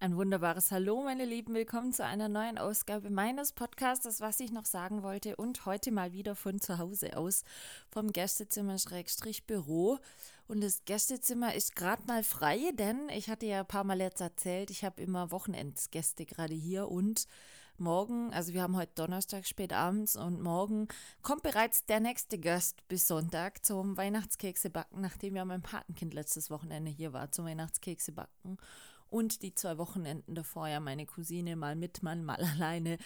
Ein wunderbares Hallo, meine Lieben. Willkommen zu einer neuen Ausgabe meines Podcasts, was ich noch sagen wollte. Und heute mal wieder von zu Hause aus, vom Gästezimmer-Büro. Und das Gästezimmer ist gerade mal frei, denn ich hatte ja ein paar Mal jetzt erzählt, ich habe immer Wochenendsgäste gerade hier und morgen, also wir haben heute Donnerstag spät abends und morgen kommt bereits der nächste Gast bis Sonntag zum Weihnachtskekse backen, nachdem ja mein Patenkind letztes Wochenende hier war zum Weihnachtskekse backen und die zwei Wochenenden davor ja meine Cousine mal mit, mal, mal alleine.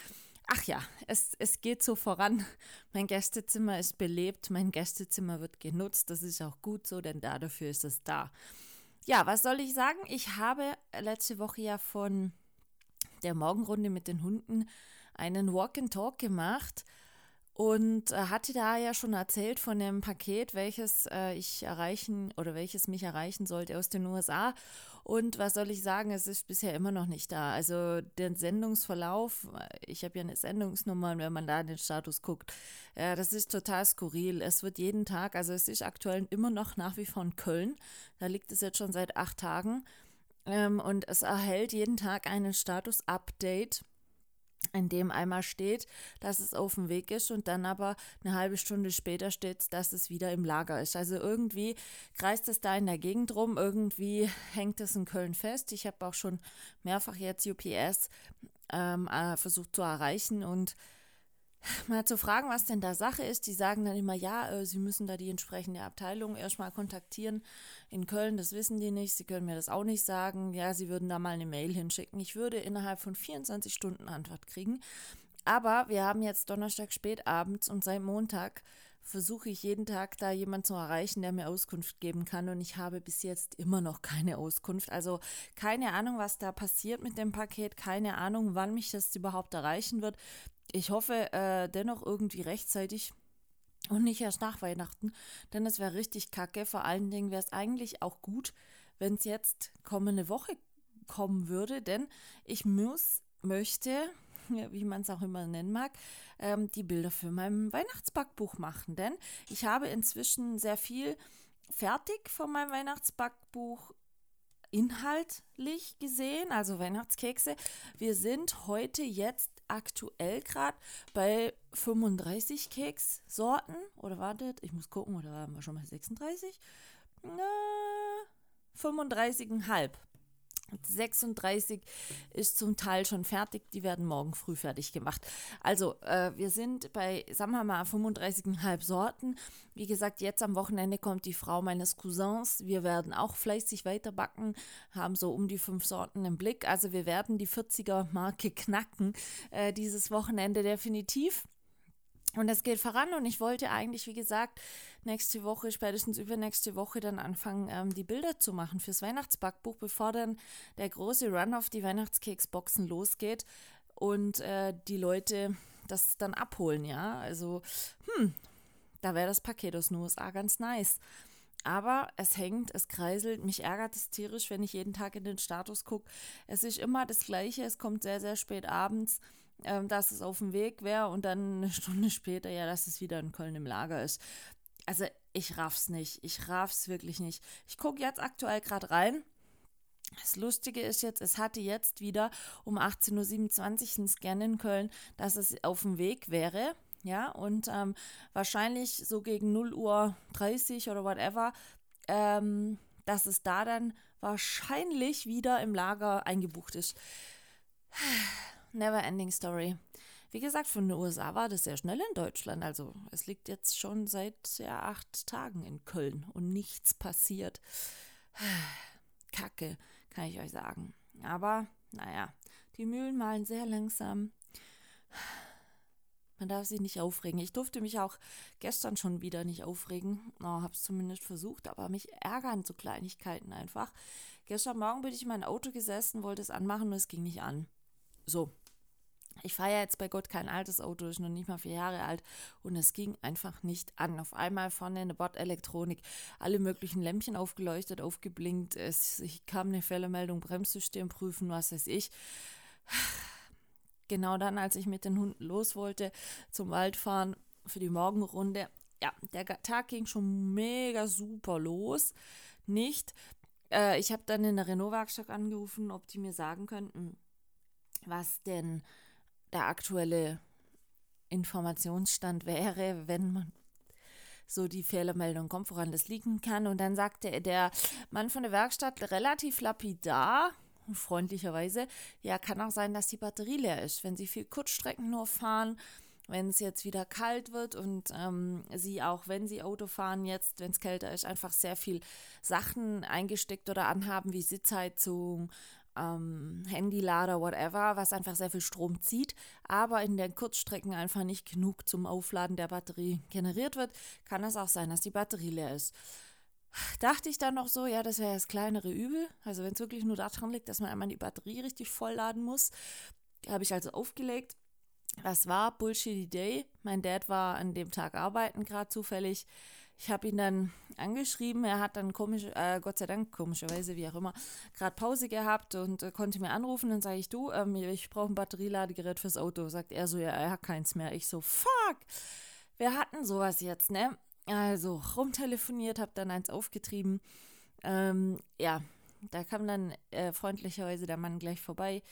Ach ja, es, es geht so voran. Mein Gästezimmer ist belebt, mein Gästezimmer wird genutzt. Das ist auch gut so, denn da dafür ist es da. Ja, was soll ich sagen? Ich habe letzte Woche ja von der Morgenrunde mit den Hunden einen Walk and Talk gemacht und äh, hatte da ja schon erzählt von dem Paket, welches äh, ich erreichen oder welches mich erreichen sollte aus den USA. Und was soll ich sagen, es ist bisher immer noch nicht da. Also der Sendungsverlauf, ich habe ja eine Sendungsnummer und wenn man da in den Status guckt, äh, das ist total skurril. Es wird jeden Tag, also es ist aktuell immer noch nach wie vor in Köln. Da liegt es jetzt schon seit acht Tagen. Ähm, und es erhält jeden Tag einen Status-Update in dem einmal steht, dass es auf dem Weg ist und dann aber eine halbe Stunde später steht, dass es wieder im Lager ist. Also irgendwie kreist es da in der Gegend rum, irgendwie hängt es in Köln fest. Ich habe auch schon mehrfach jetzt UPS ähm, äh, versucht zu erreichen und mal zu fragen, was denn da Sache ist. Die sagen dann immer, ja, äh, sie müssen da die entsprechende Abteilung erstmal kontaktieren. In Köln, das wissen die nicht, sie können mir das auch nicht sagen. Ja, sie würden da mal eine Mail hinschicken. Ich würde innerhalb von 24 Stunden Antwort kriegen. Aber wir haben jetzt Donnerstag spät abends und seit Montag versuche ich jeden Tag da jemanden zu erreichen, der mir Auskunft geben kann und ich habe bis jetzt immer noch keine Auskunft. Also keine Ahnung, was da passiert mit dem Paket, keine Ahnung, wann mich das überhaupt erreichen wird. Ich hoffe äh, dennoch irgendwie rechtzeitig und nicht erst nach Weihnachten, denn es wäre richtig kacke. Vor allen Dingen wäre es eigentlich auch gut, wenn es jetzt kommende Woche kommen würde, denn ich muss, möchte, wie man es auch immer nennen mag, ähm, die Bilder für mein Weihnachtsbackbuch machen. Denn ich habe inzwischen sehr viel fertig von meinem Weihnachtsbackbuch inhaltlich gesehen, also Weihnachtskekse. Wir sind heute jetzt aktuell gerade bei 35 Kekssorten. Oder wartet, ich muss gucken, oder haben wir schon mal 36? Na, 35,5. 36 ist zum Teil schon fertig, die werden morgen früh fertig gemacht. Also äh, wir sind bei, sagen wir mal, 35,5 Sorten. Wie gesagt, jetzt am Wochenende kommt die Frau meines Cousins. Wir werden auch fleißig weiterbacken, haben so um die fünf Sorten im Blick. Also wir werden die 40er Marke knacken äh, dieses Wochenende definitiv. Und es geht voran und ich wollte eigentlich, wie gesagt, nächste Woche, spätestens übernächste Woche dann anfangen, ähm, die Bilder zu machen fürs Weihnachtsbackbuch, bevor dann der große Run auf die Weihnachtskeksboxen losgeht und äh, die Leute das dann abholen, ja. Also, hm, da wäre das Paket aus den USA ganz nice. Aber es hängt, es kreiselt, mich ärgert es tierisch, wenn ich jeden Tag in den Status gucke. Es ist immer das Gleiche, es kommt sehr, sehr spät abends, ähm, dass es auf dem Weg wäre und dann eine Stunde später, ja, dass es wieder in Köln im Lager ist. Also ich raff's nicht, ich raff's wirklich nicht. Ich gucke jetzt aktuell gerade rein. Das Lustige ist jetzt, es hatte jetzt wieder um 18.27 Uhr einen Scan in Köln, dass es auf dem Weg wäre. Ja, und ähm, wahrscheinlich so gegen 0 Uhr 30 oder whatever, ähm, dass es da dann wahrscheinlich wieder im Lager eingebucht ist. Never ending story. Wie gesagt, von den USA war das sehr schnell in Deutschland. Also es liegt jetzt schon seit ja, acht Tagen in Köln und nichts passiert. Kacke, kann ich euch sagen. Aber naja, die Mühlen malen sehr langsam. Man darf sich nicht aufregen. Ich durfte mich auch gestern schon wieder nicht aufregen. Oh, habe es zumindest versucht, aber mich ärgern so Kleinigkeiten einfach. Gestern Morgen bin ich in mein Auto gesessen, wollte es anmachen und es ging nicht an. So. Ich fahre ja jetzt bei Gott kein altes Auto, ist noch nicht mal vier Jahre alt und es ging einfach nicht an. Auf einmal vorne eine Bordelektronik, alle möglichen Lämpchen aufgeleuchtet, aufgeblinkt, es kam eine Fehlermeldung, Bremssystem prüfen, was weiß ich. Genau dann, als ich mit den Hunden los wollte zum Waldfahren für die Morgenrunde, ja, der Tag ging schon mega super los. Nicht. Äh, ich habe dann in der Renault-Werkstatt angerufen, ob die mir sagen könnten, was denn der aktuelle Informationsstand wäre, wenn man so die Fehlermeldung kommt, woran das liegen kann. Und dann sagte der Mann von der Werkstatt relativ lapidar, freundlicherweise, ja, kann auch sein, dass die Batterie leer ist. Wenn Sie viel Kurzstrecken nur fahren, wenn es jetzt wieder kalt wird und ähm, Sie auch, wenn Sie Auto fahren, jetzt, wenn es kälter ist, einfach sehr viel Sachen eingesteckt oder anhaben, wie Sitzheizung, ähm, Handylader, whatever, was einfach sehr viel Strom zieht, aber in den Kurzstrecken einfach nicht genug zum Aufladen der Batterie generiert wird, kann es auch sein, dass die Batterie leer ist. Dachte ich dann noch so, ja, das wäre das kleinere Übel. Also wenn es wirklich nur daran liegt, dass man einmal die Batterie richtig vollladen muss, habe ich also aufgelegt. Das war Bullshitty Day. Mein Dad war an dem Tag arbeiten, gerade zufällig. Ich habe ihn dann angeschrieben. Er hat dann komisch, äh, Gott sei Dank, komischerweise, wie auch immer, gerade Pause gehabt und äh, konnte mir anrufen. Dann sage ich, du, ähm, ich brauche ein Batterieladegerät fürs Auto. Sagt er so, ja, er hat keins mehr. Ich so, fuck, wir hatten sowas jetzt, ne? Also rumtelefoniert, habe dann eins aufgetrieben. Ähm, ja, da kam dann äh, freundlicherweise der Mann gleich vorbei.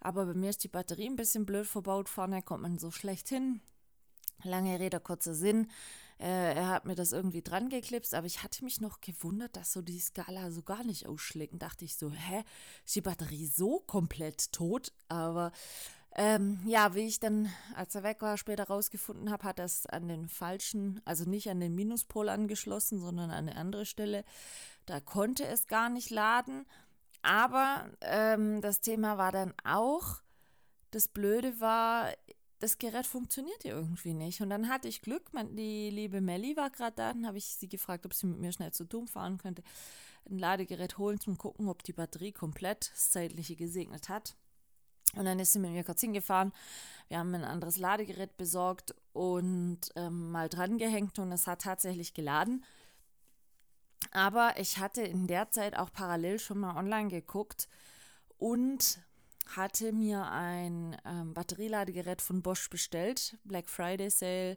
Aber bei mir ist die Batterie ein bisschen blöd verbaut. Vorne kommt man so schlecht hin. Lange Rede, kurzer Sinn. Äh, er hat mir das irgendwie dran geklipst, aber ich hatte mich noch gewundert, dass so die Skala so gar nicht ausschlägt. Und dachte ich so, hä, ist die Batterie so komplett tot? Aber ähm, ja, wie ich dann, als er weg war, später rausgefunden habe, hat er es an den falschen, also nicht an den Minuspol angeschlossen, sondern an eine andere Stelle. Da konnte es gar nicht laden. Aber ähm, das Thema war dann auch, das Blöde war, das Gerät funktionierte irgendwie nicht. Und dann hatte ich Glück, die liebe Melli war gerade da, dann habe ich sie gefragt, ob sie mit mir schnell zu Doom fahren könnte, ein Ladegerät holen zum Gucken, ob die Batterie komplett das Zeitliche gesegnet hat. Und dann ist sie mit mir kurz hingefahren. Wir haben ein anderes Ladegerät besorgt und ähm, mal dran gehängt und es hat tatsächlich geladen. Aber ich hatte in der Zeit auch parallel schon mal online geguckt und hatte mir ein ähm, Batterieladegerät von Bosch bestellt, Black Friday Sale,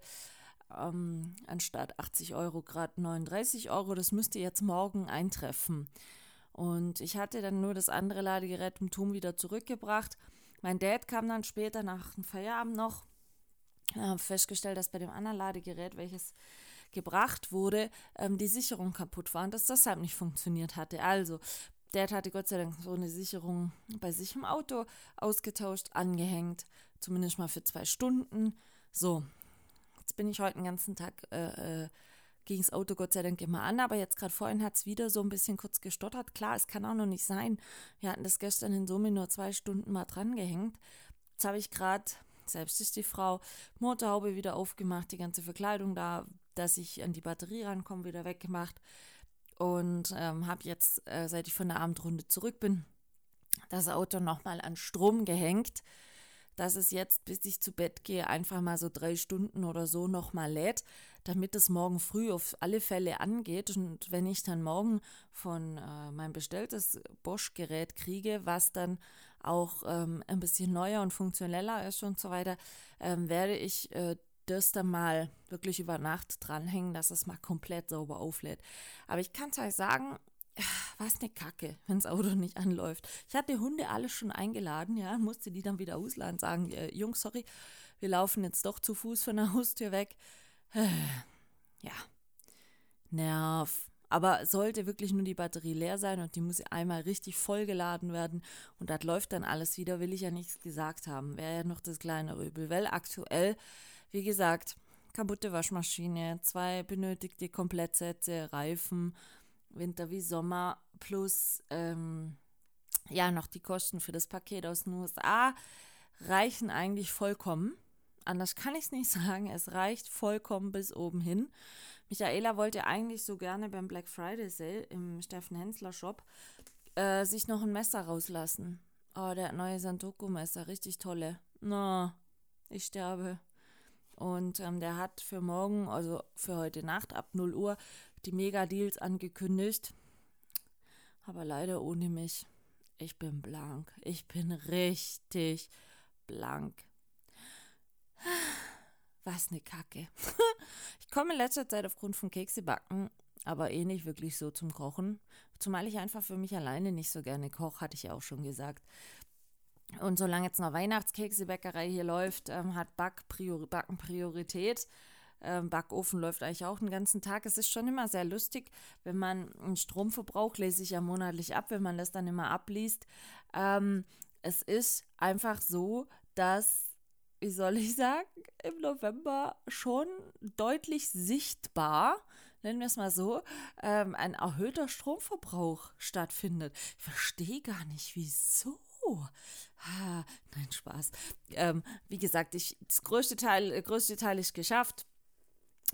ähm, anstatt 80 Euro gerade 39 Euro. Das müsste jetzt morgen eintreffen. Und ich hatte dann nur das andere Ladegerät im Turm wieder zurückgebracht. Mein Dad kam dann später nach dem Feierabend noch, äh, festgestellt, dass bei dem anderen Ladegerät, welches gebracht wurde, ähm, die Sicherung kaputt war und das deshalb nicht funktioniert hatte. Also Dad hatte Gott sei Dank so eine Sicherung bei sich im Auto ausgetauscht, angehängt, zumindest mal für zwei Stunden. So, jetzt bin ich heute den ganzen Tag, äh, äh, ging das Auto Gott sei Dank immer an, aber jetzt gerade vorhin hat es wieder so ein bisschen kurz gestottert. Klar, es kann auch noch nicht sein. Wir hatten das gestern in Summe nur zwei Stunden mal dran gehängt. Jetzt habe ich gerade, selbst ist die Frau, Motorhaube wieder aufgemacht, die ganze Verkleidung da, dass ich an die Batterie rankomme, wieder weggemacht und ähm, habe jetzt, äh, seit ich von der Abendrunde zurück bin, das Auto nochmal an Strom gehängt, dass es jetzt, bis ich zu Bett gehe, einfach mal so drei Stunden oder so nochmal lädt, damit es morgen früh auf alle Fälle angeht. Und wenn ich dann morgen von äh, mein bestelltes Bosch-Gerät kriege, was dann auch ähm, ein bisschen neuer und funktioneller ist und so weiter, ähm, werde ich äh, das dann mal wirklich über Nacht dranhängen, dass es mal komplett sauber auflädt. Aber ich kann es euch sagen, was eine Kacke, wenn das Auto nicht anläuft. Ich hatte Hunde alle schon eingeladen, ja, musste die dann wieder ausladen, sagen, äh, Jungs, sorry, wir laufen jetzt doch zu Fuß von der Haustür weg. ja, Nerv. Aber sollte wirklich nur die Batterie leer sein und die muss einmal richtig vollgeladen werden und das läuft dann alles wieder, will ich ja nichts gesagt haben. Wäre ja noch das kleine Übel, weil aktuell wie gesagt, kaputte Waschmaschine, zwei benötigte Komplettsätze, Reifen, Winter wie Sommer, plus ähm, ja noch die Kosten für das Paket aus den USA reichen eigentlich vollkommen. Anders kann ich es nicht sagen. Es reicht vollkommen bis oben hin. Michaela wollte eigentlich so gerne beim Black Friday Sale im Steffen Hensler Shop äh, sich noch ein Messer rauslassen. Oh, der neue Santoku Messer, richtig tolle. na, ich sterbe. Und ähm, der hat für morgen, also für heute Nacht ab 0 Uhr, die Mega-Deals angekündigt. Aber leider ohne mich. Ich bin blank. Ich bin richtig blank. Was eine Kacke. ich komme in letzter Zeit aufgrund von Keksebacken, aber eh nicht wirklich so zum Kochen. Zumal ich einfach für mich alleine nicht so gerne koche, hatte ich ja auch schon gesagt. Und solange jetzt noch Weihnachtskekse-Bäckerei hier läuft, ähm, hat Back Priori Backen Priorität. Ähm, Backofen läuft eigentlich auch den ganzen Tag. Es ist schon immer sehr lustig, wenn man einen Stromverbrauch, lese ich ja monatlich ab, wenn man das dann immer abliest. Ähm, es ist einfach so, dass, wie soll ich sagen, im November schon deutlich sichtbar nennen wir es mal so, ähm, ein erhöhter Stromverbrauch stattfindet. Ich verstehe gar nicht, wieso. Ah, nein, Spaß. Ähm, wie gesagt, ich, das größte Teil, äh, größte Teil ist geschafft.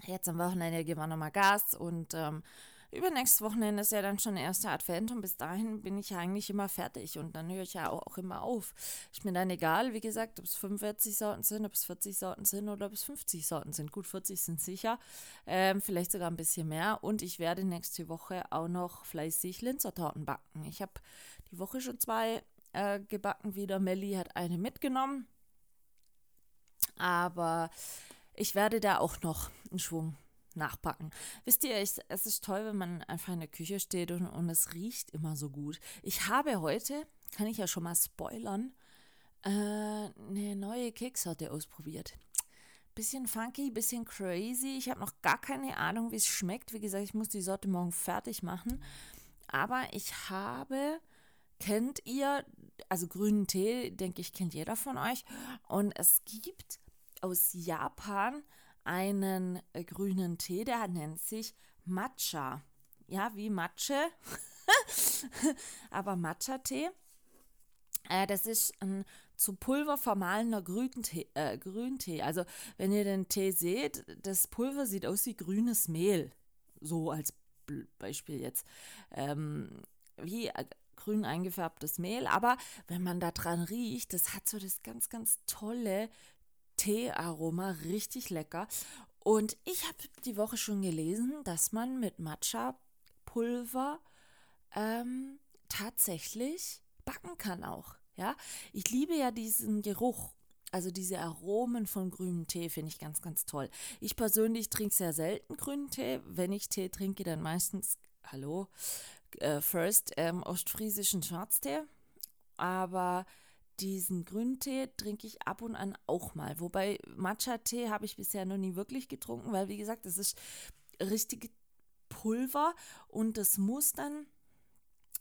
Jetzt am Wochenende geben wir nochmal Gas und ähm, übernächstes Wochenende ist ja dann schon erste Advent und bis dahin bin ich ja eigentlich immer fertig und dann höre ich ja auch, auch immer auf. Ist mir dann egal, wie gesagt, ob es 45 Sorten sind, ob es 40 Sorten sind oder ob es 50 Sorten sind. Gut, 40 sind sicher, ähm, vielleicht sogar ein bisschen mehr und ich werde nächste Woche auch noch fleißig Linzertorten backen. Ich habe die Woche schon zwei äh, gebacken wieder. Melli hat eine mitgenommen. Aber ich werde da auch noch einen Schwung nachpacken. Wisst ihr, ich, es ist toll, wenn man einfach in der Küche steht und, und es riecht immer so gut. Ich habe heute, kann ich ja schon mal spoilern, äh, eine neue Keksorte ausprobiert. Bisschen funky, bisschen crazy. Ich habe noch gar keine Ahnung, wie es schmeckt. Wie gesagt, ich muss die Sorte morgen fertig machen. Aber ich habe, kennt ihr also grünen Tee, denke ich, kennt jeder von euch. Und es gibt aus Japan einen äh, grünen Tee, der nennt sich Matcha. Ja, wie Matsche, aber Matcha-Tee. Äh, das ist ein zu Pulver vermahlener Grüntee, äh, Grüntee. Also wenn ihr den Tee seht, das Pulver sieht aus wie grünes Mehl. So als Beispiel jetzt. Ähm, wie äh, grün eingefärbtes Mehl, aber wenn man da dran riecht, das hat so das ganz, ganz tolle Teearoma, richtig lecker. Und ich habe die Woche schon gelesen, dass man mit Matcha-Pulver ähm, tatsächlich backen kann auch. Ja, ich liebe ja diesen Geruch. Also diese Aromen von grünem Tee finde ich ganz, ganz toll. Ich persönlich trinke sehr selten grünen Tee. Wenn ich Tee trinke, dann meistens, hallo, äh, First ähm, ostfriesischen Schwarztee, aber diesen Grüntee trinke ich ab und an auch mal. Wobei Matcha-Tee habe ich bisher noch nie wirklich getrunken, weil wie gesagt, das ist richtig Pulver und das muss dann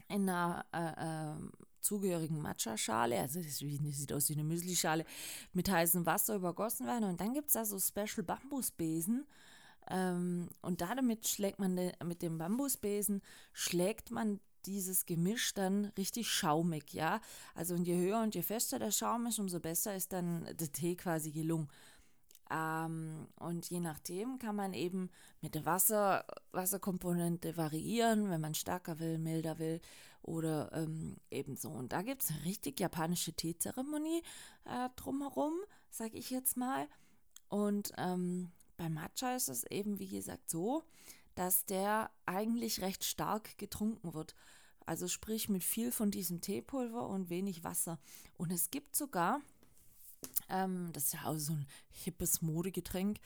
in einer äh, äh, zugehörigen Matcha-Schale, also das sieht aus wie eine Müsli-Schale, mit heißem Wasser übergossen werden. Und dann gibt es da so Special Bambusbesen, ähm, und damit schlägt man de, mit dem Bambusbesen, schlägt man dieses Gemisch dann richtig schaumig, ja. Also und je höher und je fester der Schaum ist, umso besser ist dann der Tee quasi gelungen. Ähm, und je nachdem kann man eben mit der Wasser, Wasserkomponente variieren, wenn man stärker will, milder will oder ähm, ebenso. Und da gibt es eine richtig japanische Teezeremonie äh, drumherum, sage ich jetzt mal. Und ähm, bei Matcha ist es eben, wie gesagt, so, dass der eigentlich recht stark getrunken wird. Also sprich mit viel von diesem Teepulver und wenig Wasser. Und es gibt sogar, ähm, das ist ja auch so ein hippes Modegetränk,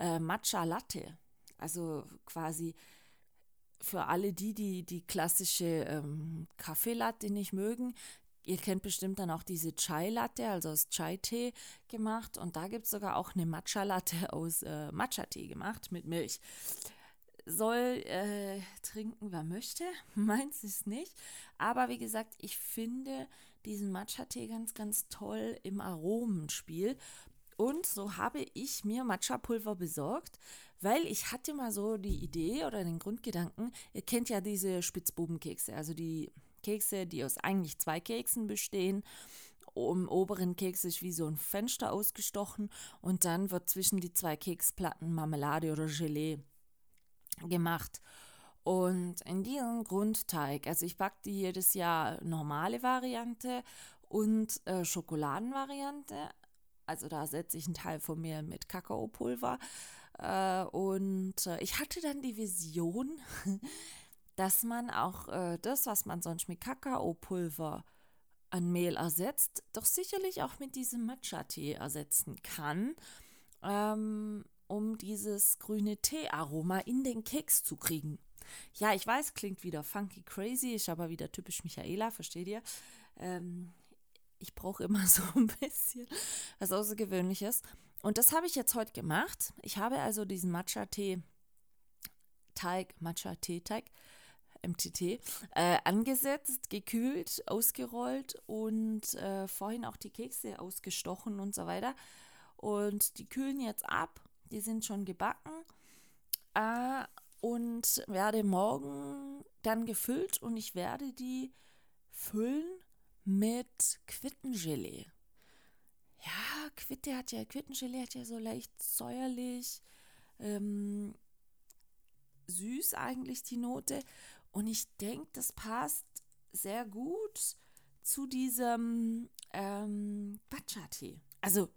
äh, Matcha Latte. Also quasi für alle die, die die klassische ähm, Kaffeelatte nicht mögen, Ihr kennt bestimmt dann auch diese Chai-Latte, also aus Chai-Tee gemacht. Und da gibt es sogar auch eine Matcha-Latte aus äh, Matcha-Tee gemacht mit Milch. Soll äh, trinken, wer möchte. Meins ist nicht. Aber wie gesagt, ich finde diesen Matcha-Tee ganz, ganz toll im Aromenspiel. Und so habe ich mir Matcha-Pulver besorgt, weil ich hatte mal so die Idee oder den Grundgedanken, ihr kennt ja diese Spitzbubenkekse, also die Kekse, die aus eigentlich zwei Keksen bestehen. Im oberen Keks ist wie so ein Fenster ausgestochen und dann wird zwischen die zwei Keksplatten Marmelade oder Gelee gemacht. Und in diesem Grundteig, also ich backe jedes Jahr normale Variante und äh, Schokoladenvariante. Also da setze ich einen Teil von mir mit Kakaopulver. Äh, und äh, ich hatte dann die Vision, dass man auch äh, das, was man sonst mit Kakaopulver an Mehl ersetzt, doch sicherlich auch mit diesem Matcha-Tee ersetzen kann, ähm, um dieses grüne Tee-Aroma in den Keks zu kriegen. Ja, ich weiß, klingt wieder funky crazy, ist aber wieder typisch Michaela, versteht ihr? Ähm, ich brauche immer so ein bisschen was Außergewöhnliches. Und das habe ich jetzt heute gemacht. Ich habe also diesen Matcha-Tee-Teig, Matcha-Tee-Teig, MTT, äh, angesetzt, gekühlt, ausgerollt und äh, vorhin auch die Kekse ausgestochen und so weiter. Und die kühlen jetzt ab, die sind schon gebacken äh, und werde morgen dann gefüllt und ich werde die füllen mit Quittengelee. Ja, Quitte hat ja, Quittengelee hat ja so leicht säuerlich, ähm, süß eigentlich die Note. Und ich denke, das passt sehr gut zu diesem ähm, Matcha-Tee. Also,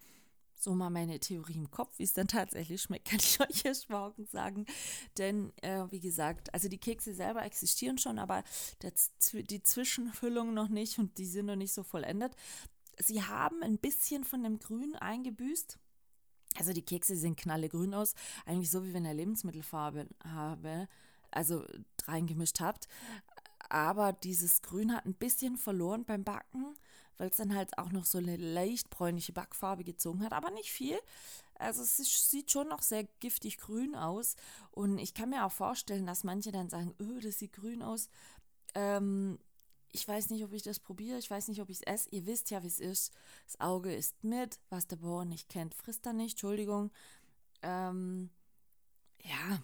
so mal meine Theorie im Kopf, wie es dann tatsächlich schmeckt, kann ich euch erst morgen sagen. Denn, äh, wie gesagt, also die Kekse selber existieren schon, aber der, die Zwischenfüllung noch nicht und die sind noch nicht so vollendet. Sie haben ein bisschen von dem Grün eingebüßt. Also die Kekse sehen knallegrün aus, eigentlich so wie wenn er Lebensmittelfarbe habe, also reingemischt habt. Aber dieses Grün hat ein bisschen verloren beim Backen, weil es dann halt auch noch so eine leicht bräunliche Backfarbe gezogen hat, aber nicht viel. Also es ist, sieht schon noch sehr giftig grün aus. Und ich kann mir auch vorstellen, dass manche dann sagen, öh, das sieht grün aus. Ähm, ich weiß nicht, ob ich das probiere, ich weiß nicht, ob ich es esse. Ihr wisst ja, wie es ist. Das Auge ist mit, was der Bauer nicht kennt, frisst er nicht, Entschuldigung. Ähm, ja,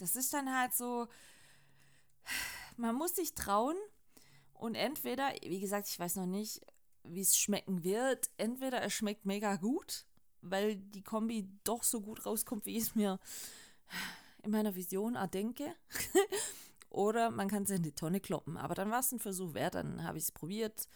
das ist dann halt so, man muss sich trauen und entweder, wie gesagt, ich weiß noch nicht, wie es schmecken wird, entweder es schmeckt mega gut, weil die Kombi doch so gut rauskommt, wie ich es mir in meiner Vision erdenke. Oder man kann es in die Tonne kloppen. Aber dann war es ein Versuch wert, dann habe ich es probiert.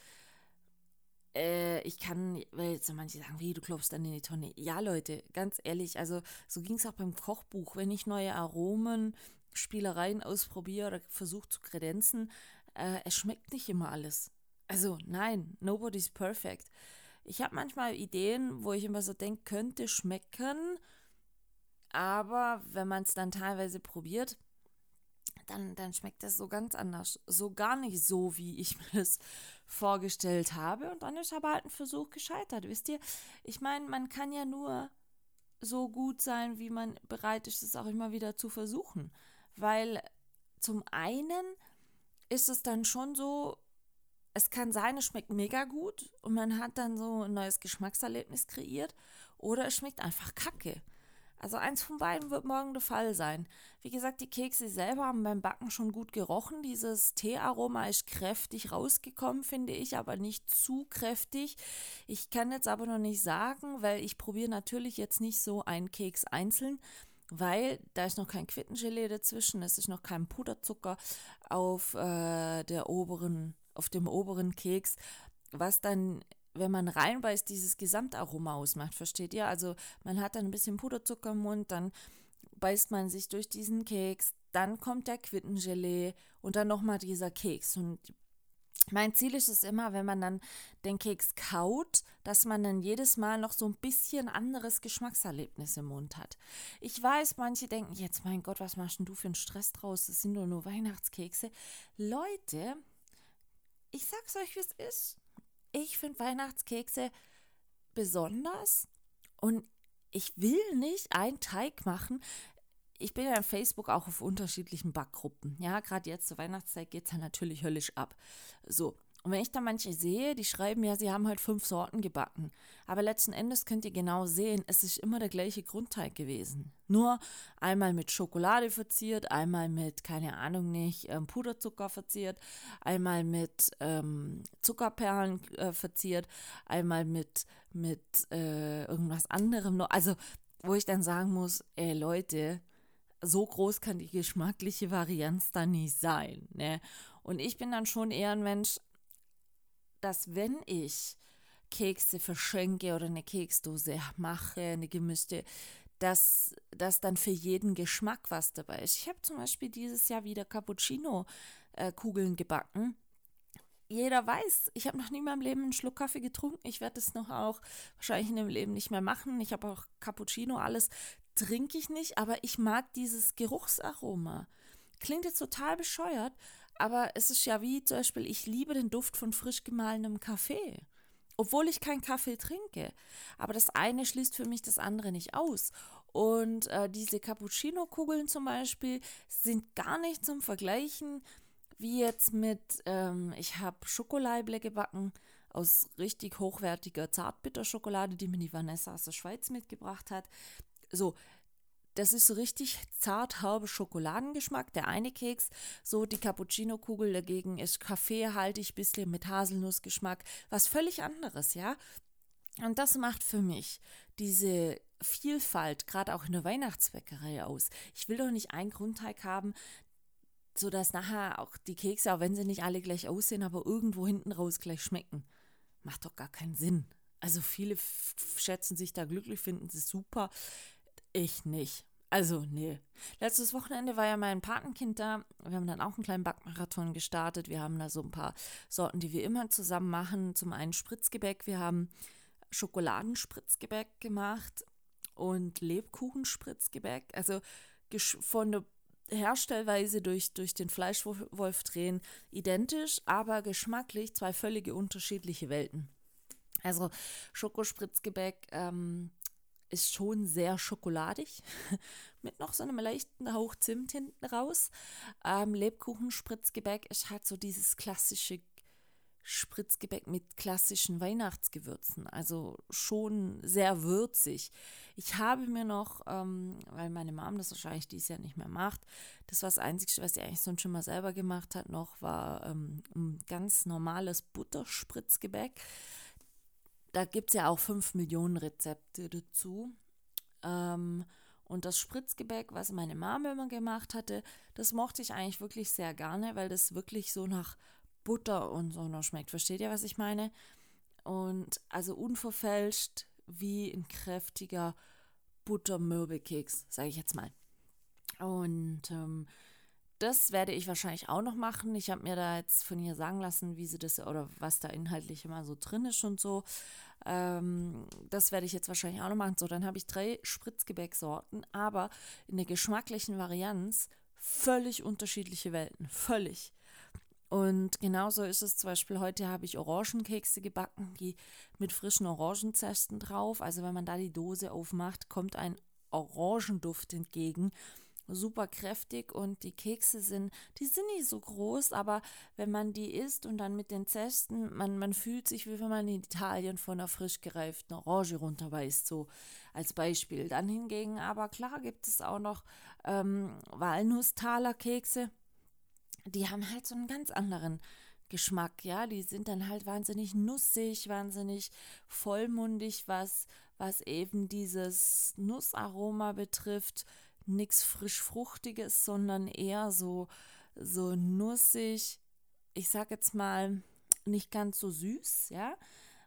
Äh, ich kann, weil jetzt manche sagen, wie, du klopfst dann in die Tonne. Ja, Leute, ganz ehrlich, also so ging es auch beim Kochbuch. Wenn ich neue Aromen, Spielereien ausprobiere oder versuche zu kredenzen, äh, es schmeckt nicht immer alles. Also nein, nobody's perfect. Ich habe manchmal Ideen, wo ich immer so denke, könnte schmecken, aber wenn man es dann teilweise probiert, dann, dann schmeckt das so ganz anders. So gar nicht so, wie ich mir das vorgestellt habe. Und dann ist aber halt ein Versuch gescheitert. Wisst ihr, ich meine, man kann ja nur so gut sein, wie man bereit ist, es auch immer wieder zu versuchen. Weil zum einen ist es dann schon so, es kann sein, es schmeckt mega gut und man hat dann so ein neues Geschmackserlebnis kreiert oder es schmeckt einfach kacke. Also eins von beiden wird morgen der Fall sein. Wie gesagt, die Kekse selber haben beim Backen schon gut gerochen. Dieses Teearoma ist kräftig rausgekommen, finde ich, aber nicht zu kräftig. Ich kann jetzt aber noch nicht sagen, weil ich probiere natürlich jetzt nicht so einen Keks einzeln, weil da ist noch kein Quittengelee dazwischen, es ist noch kein Puderzucker auf äh, der oberen, auf dem oberen Keks, was dann wenn man reinbeißt, dieses Gesamtaroma ausmacht, versteht ihr? Also man hat dann ein bisschen Puderzucker im Mund, dann beißt man sich durch diesen Keks, dann kommt der Quittengelee und dann nochmal dieser Keks. Und mein Ziel ist es immer, wenn man dann den Keks kaut, dass man dann jedes Mal noch so ein bisschen anderes Geschmackserlebnis im Mund hat. Ich weiß, manche denken jetzt, mein Gott, was machst denn du für einen Stress draus? Das sind doch nur Weihnachtskekse. Leute, ich sag's euch, wie es ist ich finde Weihnachtskekse besonders und ich will nicht einen Teig machen. Ich bin ja auf Facebook auch auf unterschiedlichen Backgruppen. Ja, gerade jetzt zur Weihnachtszeit geht es ja natürlich höllisch ab. So, und wenn ich da manche sehe, die schreiben ja, sie haben halt fünf Sorten gebacken. Aber letzten Endes könnt ihr genau sehen, es ist immer der gleiche Grundteig gewesen. Nur einmal mit Schokolade verziert, einmal mit, keine Ahnung nicht, ähm, Puderzucker verziert, einmal mit ähm, Zuckerperlen äh, verziert, einmal mit, mit äh, irgendwas anderem. Also, wo ich dann sagen muss, ey Leute, so groß kann die geschmackliche Varianz da nicht sein. Ne? Und ich bin dann schon eher ein Mensch, dass wenn ich Kekse verschenke oder eine Keksdose mache, eine gemischte, dass, dass dann für jeden Geschmack was dabei ist. Ich habe zum Beispiel dieses Jahr wieder Cappuccino-Kugeln gebacken. Jeder weiß, ich habe noch nie in meinem Leben einen Schluck Kaffee getrunken. Ich werde es noch auch wahrscheinlich in dem Leben nicht mehr machen. Ich habe auch Cappuccino, alles trinke ich nicht, aber ich mag dieses Geruchsaroma. Klingt jetzt total bescheuert, aber es ist ja wie zum Beispiel, ich liebe den Duft von frisch gemahlenem Kaffee. Obwohl ich keinen Kaffee trinke. Aber das eine schließt für mich das andere nicht aus. Und äh, diese Cappuccino-Kugeln zum Beispiel sind gar nicht zum Vergleichen wie jetzt mit, ähm, ich habe Schokolade gebacken aus richtig hochwertiger Zartbitterschokolade, die mir die Vanessa aus der Schweiz mitgebracht hat. So, das ist so richtig zart herbe Schokoladengeschmack, der eine Keks. So die Cappuccino-Kugel dagegen ist kaffeehaltig, bisschen mit Haselnussgeschmack, was völlig anderes, ja. Und das macht für mich diese Vielfalt, gerade auch in der Weihnachtsbäckerei aus. Ich will doch nicht einen Grundteig haben, sodass nachher auch die Kekse, auch wenn sie nicht alle gleich aussehen, aber irgendwo hinten raus gleich schmecken. Macht doch gar keinen Sinn. Also viele schätzen sich da glücklich, finden sie super. Ich nicht. Also, nee. Letztes Wochenende war ja mein Patenkind da. Wir haben dann auch einen kleinen Backmarathon gestartet. Wir haben da so ein paar Sorten, die wir immer zusammen machen. Zum einen Spritzgebäck. Wir haben Schokoladenspritzgebäck gemacht und Lebkuchenspritzgebäck. Also von der Herstellweise durch, durch den Fleischwolf drehen identisch, aber geschmacklich zwei völlige unterschiedliche Welten. Also Schokospritzgebäck ähm, ist schon sehr schokoladig, mit noch so einem leichten Hauch Zimt hinten raus. Ähm, Lebkuchen-Spritzgebäck ist halt so dieses klassische Spritzgebäck mit klassischen Weihnachtsgewürzen, also schon sehr würzig. Ich habe mir noch, ähm, weil meine Mom das wahrscheinlich dieses Jahr nicht mehr macht, das war das Einzige, was sie eigentlich sonst schon mal selber gemacht hat, noch war ähm, ein ganz normales Butterspritzgebäck da gibt es ja auch 5 Millionen Rezepte dazu. Ähm, und das Spritzgebäck, was meine Mama immer gemacht hatte, das mochte ich eigentlich wirklich sehr gerne, weil das wirklich so nach Butter und so noch schmeckt. Versteht ihr, was ich meine? Und also unverfälscht wie ein kräftiger Buttermürbekeks, sage ich jetzt mal. Und ähm, das werde ich wahrscheinlich auch noch machen. Ich habe mir da jetzt von ihr sagen lassen, wie sie das oder was da inhaltlich immer so drin ist und so. Ähm, das werde ich jetzt wahrscheinlich auch noch machen. So, dann habe ich drei Spritzgebäcksorten, aber in der geschmacklichen Varianz völlig unterschiedliche Welten. Völlig. Und genauso ist es zum Beispiel, heute habe ich Orangenkekse gebacken, die mit frischen Orangenzesten drauf. Also wenn man da die Dose aufmacht, kommt ein Orangenduft entgegen super kräftig und die Kekse sind, die sind nicht so groß, aber wenn man die isst und dann mit den Zesten, man, man fühlt sich, wie wenn man in Italien von einer frisch gereiften Orange runterbeißt, so als Beispiel. Dann hingegen, aber klar gibt es auch noch ähm, Walnusstaler-Kekse, die haben halt so einen ganz anderen Geschmack, ja, die sind dann halt wahnsinnig nussig, wahnsinnig vollmundig, was, was eben dieses Nussaroma betrifft nichts frisch-fruchtiges, sondern eher so, so nussig. Ich sag jetzt mal, nicht ganz so süß, ja.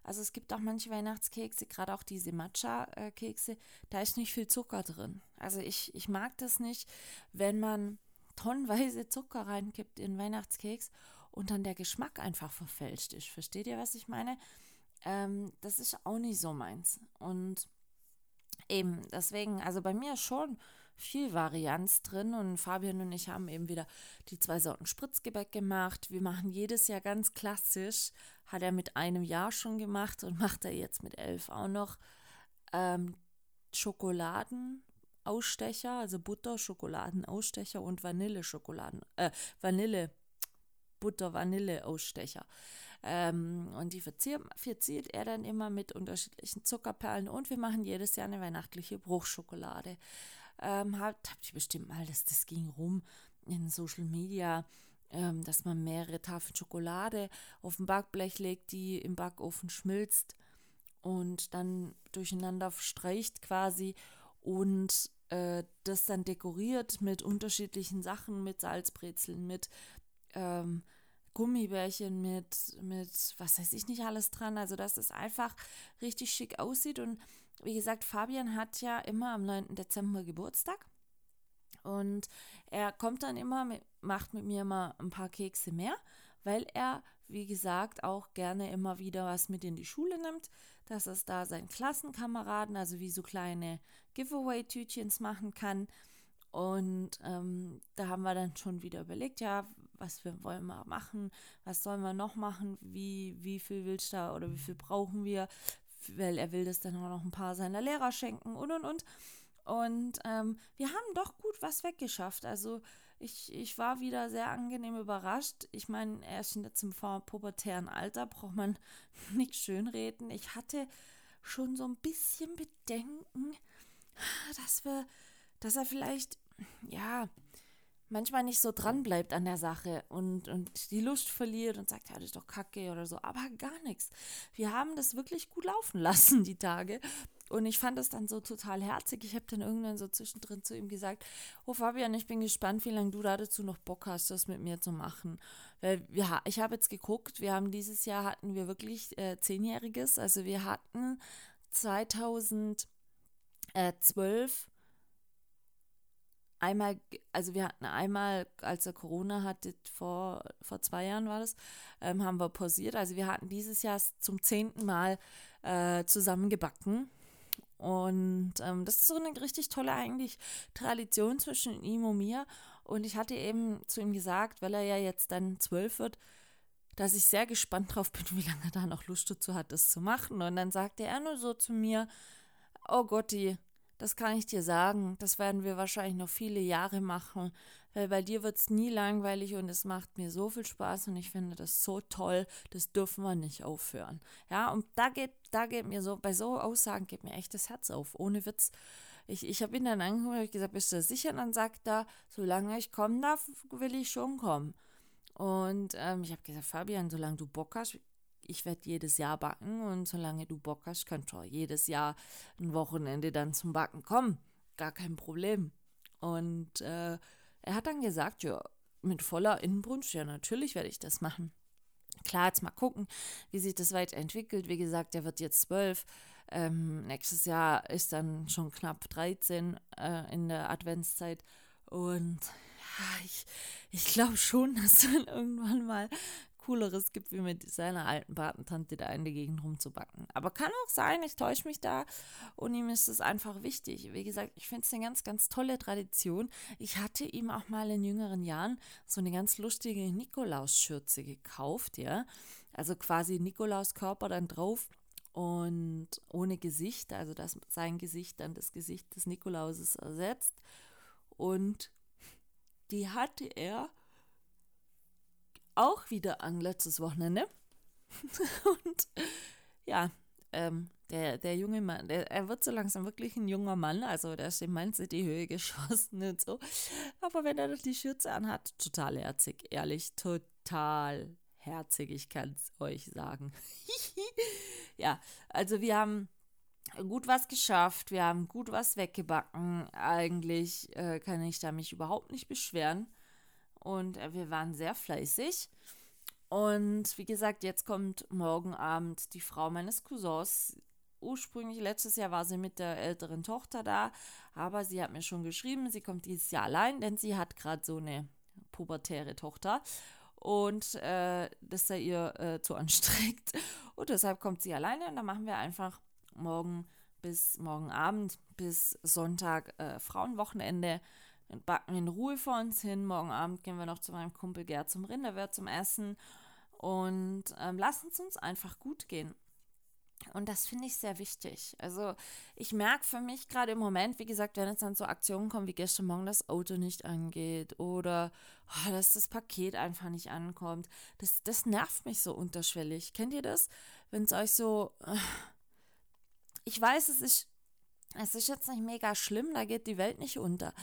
Also es gibt auch manche Weihnachtskekse, gerade auch diese Matcha-Kekse, da ist nicht viel Zucker drin. Also ich, ich mag das nicht, wenn man tonnenweise Zucker reinkippt in Weihnachtskeks und dann der Geschmack einfach verfälscht ist. Versteht ihr, was ich meine? Ähm, das ist auch nicht so meins. Und eben, deswegen, also bei mir schon viel Varianz drin und Fabian und ich haben eben wieder die zwei Sorten Spritzgebäck gemacht. Wir machen jedes Jahr ganz klassisch, hat er mit einem Jahr schon gemacht und macht er jetzt mit elf auch noch ähm, Schokoladenausstecher, also Butter, Schokoladenausstecher und Vanille-Schokoladen, äh, Vanille, Butter, Vanille-Ausstecher. Ähm, und die verziert, verziert er dann immer mit unterschiedlichen Zuckerperlen und wir machen jedes Jahr eine weihnachtliche Bruchschokolade ähm, habt, habt ihr bestimmt mal, dass das ging rum in Social Media, ähm, dass man mehrere Tafeln Schokolade auf ein Backblech legt, die im Backofen schmilzt und dann durcheinander streicht quasi und äh, das dann dekoriert mit unterschiedlichen Sachen, mit Salzbrezeln, mit ähm, Gummibärchen mit, mit, was weiß ich nicht alles dran. Also, dass es einfach richtig schick aussieht. Und wie gesagt, Fabian hat ja immer am 9. Dezember Geburtstag. Und er kommt dann immer, mit, macht mit mir immer ein paar Kekse mehr, weil er, wie gesagt, auch gerne immer wieder was mit in die Schule nimmt, dass es da seinen Klassenkameraden, also wie so kleine Giveaway-Tütchens machen kann. Und ähm, da haben wir dann schon wieder überlegt, ja, was wir wollen wir machen, was sollen wir noch machen, wie, wie viel willst du da oder wie viel brauchen wir, weil er will das dann auch noch ein paar seiner Lehrer schenken und und und. Und ähm, wir haben doch gut was weggeschafft. Also ich, ich war wieder sehr angenehm überrascht. Ich meine, er ist jetzt im pubertären Alter, braucht man nicht schönreden. Ich hatte schon so ein bisschen Bedenken, dass wir, dass er vielleicht, ja, manchmal nicht so dran bleibt an der Sache und, und die Lust verliert und sagt, ja, das ist doch kacke oder so. Aber gar nichts. Wir haben das wirklich gut laufen lassen, die Tage. Und ich fand das dann so total herzig. Ich habe dann irgendwann so zwischendrin zu ihm gesagt, oh Fabian, ich bin gespannt, wie lange du dazu noch Bock hast, das mit mir zu machen. Weil wir, ich habe jetzt geguckt, wir haben dieses Jahr hatten wir wirklich äh, Zehnjähriges. Also wir hatten 2012 einmal, also wir hatten einmal, als er Corona hatte, vor, vor zwei Jahren war das, ähm, haben wir pausiert. Also wir hatten dieses Jahr zum zehnten Mal äh, zusammen gebacken. Und ähm, das ist so eine richtig tolle eigentlich Tradition zwischen ihm und mir. Und ich hatte eben zu ihm gesagt, weil er ja jetzt dann zwölf wird, dass ich sehr gespannt drauf bin, wie lange er da noch Lust dazu hat, das zu machen. Und dann sagte er nur so zu mir, oh Gotti, das kann ich dir sagen. Das werden wir wahrscheinlich noch viele Jahre machen, weil bei dir wird es nie langweilig und es macht mir so viel Spaß und ich finde das so toll. Das dürfen wir nicht aufhören. Ja, und da geht, da geht mir so, bei so Aussagen geht mir echt das Herz auf, ohne Witz. Ich, ich habe ihn dann angeguckt und gesagt, bist du sicher? Und dann sagt er, solange ich kommen darf, will ich schon kommen. Und ähm, ich habe gesagt, Fabian, solange du Bock hast, ich werde jedes Jahr backen und solange du Bock hast, könnt ihr jedes Jahr ein Wochenende dann zum Backen kommen. Gar kein Problem. Und äh, er hat dann gesagt, ja, mit voller Inbrunst, ja, natürlich werde ich das machen. Klar, jetzt mal gucken, wie sich das weiterentwickelt. Wie gesagt, er wird jetzt zwölf. Ähm, nächstes Jahr ist dann schon knapp 13 äh, in der Adventszeit. Und ja, ich, ich glaube schon, dass dann irgendwann mal Cooleres gibt, wie mit seiner alten Patentante da in der Gegend rumzubacken. Aber kann auch sein, ich täusche mich da und ihm ist es einfach wichtig. Wie gesagt, ich finde es eine ganz, ganz tolle Tradition. Ich hatte ihm auch mal in jüngeren Jahren so eine ganz lustige Nikolausschürze gekauft, ja. Also quasi Nikolauskörper dann drauf und ohne Gesicht, also dass sein Gesicht dann das Gesicht des Nikolauses ersetzt. Und die hatte er auch wieder an letztes Wochenende. und ja, ähm, der, der junge Mann, der, er wird so langsam wirklich ein junger Mann, also der ist in Man die Höhe geschossen und so. Aber wenn er die Schürze anhat, total herzig, ehrlich, total herzig, ich kann es euch sagen. ja, also wir haben gut was geschafft, wir haben gut was weggebacken. Eigentlich äh, kann ich da mich überhaupt nicht beschweren und äh, wir waren sehr fleißig. Und wie gesagt, jetzt kommt morgen Abend die Frau meines Cousins. Ursprünglich letztes Jahr war sie mit der älteren Tochter da, aber sie hat mir schon geschrieben, sie kommt dieses Jahr allein, denn sie hat gerade so eine pubertäre Tochter und äh, das sei ihr äh, zu anstrengend. Und deshalb kommt sie alleine und dann machen wir einfach morgen bis morgen Abend bis Sonntag äh, Frauenwochenende dann backen wir in Ruhe vor uns hin. Morgen Abend gehen wir noch zu meinem Kumpel Gerd zum Rinderwirt zum Essen und ähm, lassen es uns einfach gut gehen. Und das finde ich sehr wichtig. Also ich merke für mich gerade im Moment, wie gesagt, wenn es dann so Aktionen kommen, wie gestern Morgen das Auto nicht angeht oder oh, dass das Paket einfach nicht ankommt, das, das nervt mich so unterschwellig. Kennt ihr das? Wenn es euch so... Ich weiß, es ist, es ist jetzt nicht mega schlimm, da geht die Welt nicht unter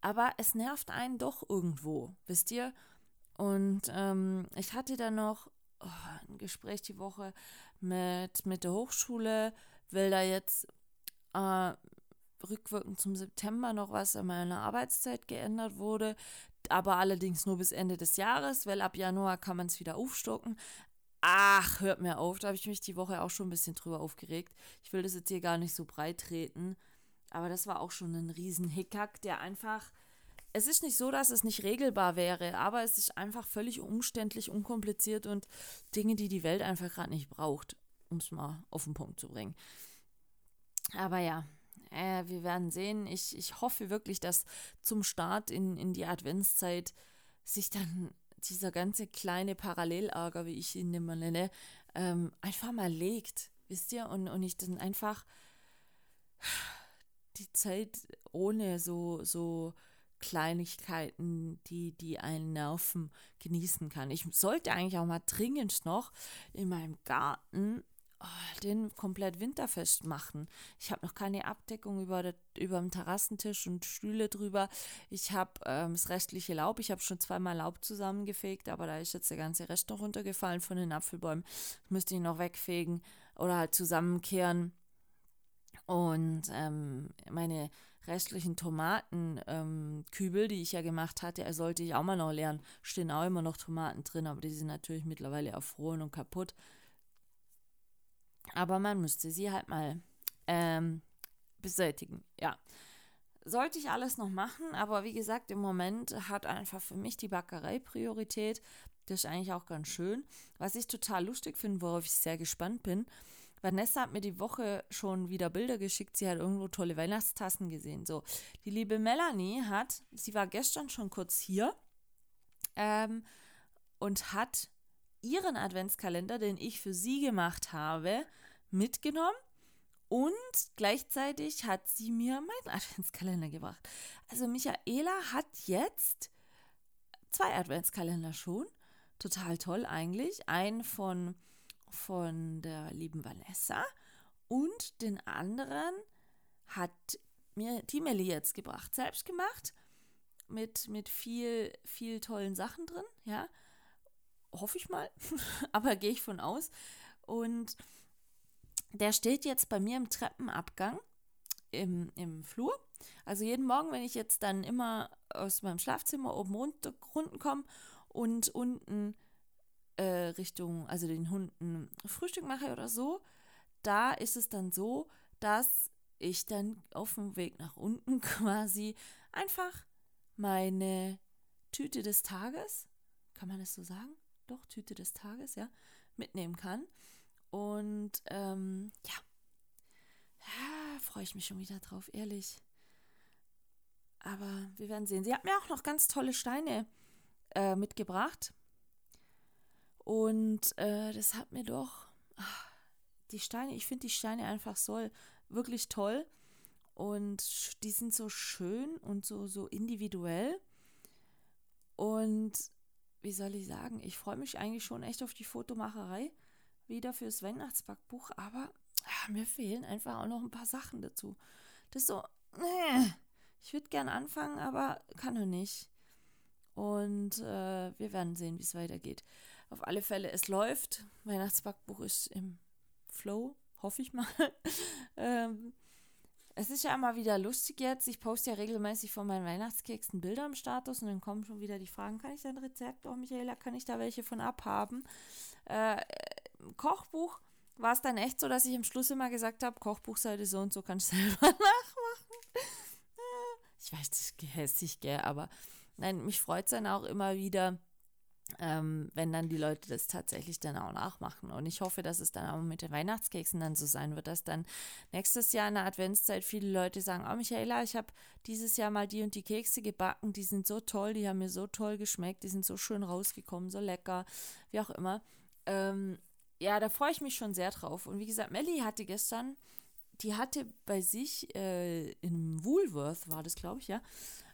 aber es nervt einen doch irgendwo, wisst ihr? Und ähm, ich hatte dann noch oh, ein Gespräch die Woche mit, mit der Hochschule, weil da jetzt äh, rückwirkend zum September noch was an meiner Arbeitszeit geändert wurde. aber allerdings nur bis Ende des Jahres, weil ab Januar kann man es wieder aufstocken. Ach, hört mir auf, da habe ich mich die Woche auch schon ein bisschen drüber aufgeregt. Ich will das jetzt hier gar nicht so breit treten, aber das war auch schon ein riesen Hickhack, der einfach es ist nicht so, dass es nicht regelbar wäre, aber es ist einfach völlig umständlich, unkompliziert und Dinge, die die Welt einfach gerade nicht braucht, um es mal auf den Punkt zu bringen. Aber ja, äh, wir werden sehen. Ich, ich hoffe wirklich, dass zum Start in, in die Adventszeit sich dann dieser ganze kleine Parallelager, wie ich ihn immer nenne, ähm, einfach mal legt, wisst ihr? Und, und ich dann einfach die Zeit ohne so, so Kleinigkeiten, die, die einen nerven, genießen kann. Ich sollte eigentlich auch mal dringend noch in meinem Garten oh, den komplett winterfest machen. Ich habe noch keine Abdeckung über, über dem Terrassentisch und Stühle drüber. Ich habe ähm, das restliche Laub. Ich habe schon zweimal Laub zusammengefegt, aber da ist jetzt der ganze Rest noch runtergefallen von den Apfelbäumen. Das müsste ich noch wegfegen oder halt zusammenkehren. Und ähm, meine restlichen Tomatenkübel, ähm, die ich ja gemacht hatte, sollte ich auch mal noch lernen. Stehen auch immer noch Tomaten drin, aber die sind natürlich mittlerweile erfroren und kaputt. Aber man müsste sie halt mal ähm, beseitigen. Ja. Sollte ich alles noch machen, aber wie gesagt, im Moment hat einfach für mich die Backerei Priorität. Das ist eigentlich auch ganz schön. Was ich total lustig finde, worauf ich sehr gespannt bin, Vanessa hat mir die Woche schon wieder Bilder geschickt. Sie hat irgendwo tolle Weihnachtstassen gesehen. So, die liebe Melanie hat, sie war gestern schon kurz hier ähm, und hat ihren Adventskalender, den ich für sie gemacht habe, mitgenommen. Und gleichzeitig hat sie mir meinen Adventskalender gebracht. Also Michaela hat jetzt zwei Adventskalender schon. Total toll eigentlich. Ein von von der lieben Vanessa und den anderen hat mir die Melli jetzt gebracht, selbst gemacht, mit, mit viel, viel tollen Sachen drin, ja. Hoffe ich mal, aber gehe ich von aus. Und der steht jetzt bei mir im Treppenabgang im, im Flur. Also jeden Morgen, wenn ich jetzt dann immer aus meinem Schlafzimmer oben runter, runter komme und unten äh, Richtung, also den Hunden Frühstück mache oder so, da ist es dann so, dass ich dann auf dem Weg nach unten quasi einfach meine Tüte des Tages, kann man das so sagen? Doch, Tüte des Tages, ja, mitnehmen kann. Und ähm, ja, ja freue ich mich schon wieder drauf, ehrlich. Aber wir werden sehen. Sie hat mir auch noch ganz tolle Steine äh, mitgebracht. Und äh, das hat mir doch ach, die Steine, ich finde die Steine einfach so wirklich toll. Und die sind so schön und so, so individuell. Und wie soll ich sagen, ich freue mich eigentlich schon echt auf die Fotomacherei wieder fürs Weihnachtsbackbuch, aber ach, mir fehlen einfach auch noch ein paar Sachen dazu. Das ist so, äh, ich würde gern anfangen, aber kann noch nicht. Und äh, wir werden sehen, wie es weitergeht. Auf alle Fälle, es läuft. Weihnachtsbackbuch ist im Flow, hoffe ich mal. ähm, es ist ja immer wieder lustig jetzt. Ich poste ja regelmäßig von meinen Weihnachtskeksen Bilder im Status und dann kommen schon wieder die Fragen: Kann ich dein Rezept? Oh, Michaela, kann ich da welche von abhaben? Äh, Kochbuch war es dann echt so, dass ich am Schluss immer gesagt habe: Kochbuchseite so und so kannst du selber nachmachen. Äh, ich weiß, das ist gehässig, gell, aber nein, mich freut es dann auch immer wieder ähm, wenn dann die Leute das tatsächlich dann auch nachmachen. Und ich hoffe, dass es dann auch mit den Weihnachtskeksen dann so sein wird, dass dann nächstes Jahr in der Adventszeit viele Leute sagen, oh Michaela, ich habe dieses Jahr mal die und die Kekse gebacken, die sind so toll, die haben mir so toll geschmeckt, die sind so schön rausgekommen, so lecker, wie auch immer. Ähm, ja, da freue ich mich schon sehr drauf. Und wie gesagt, Melly hatte gestern, die hatte bei sich äh, in Woolworth, war das glaube ich, ja,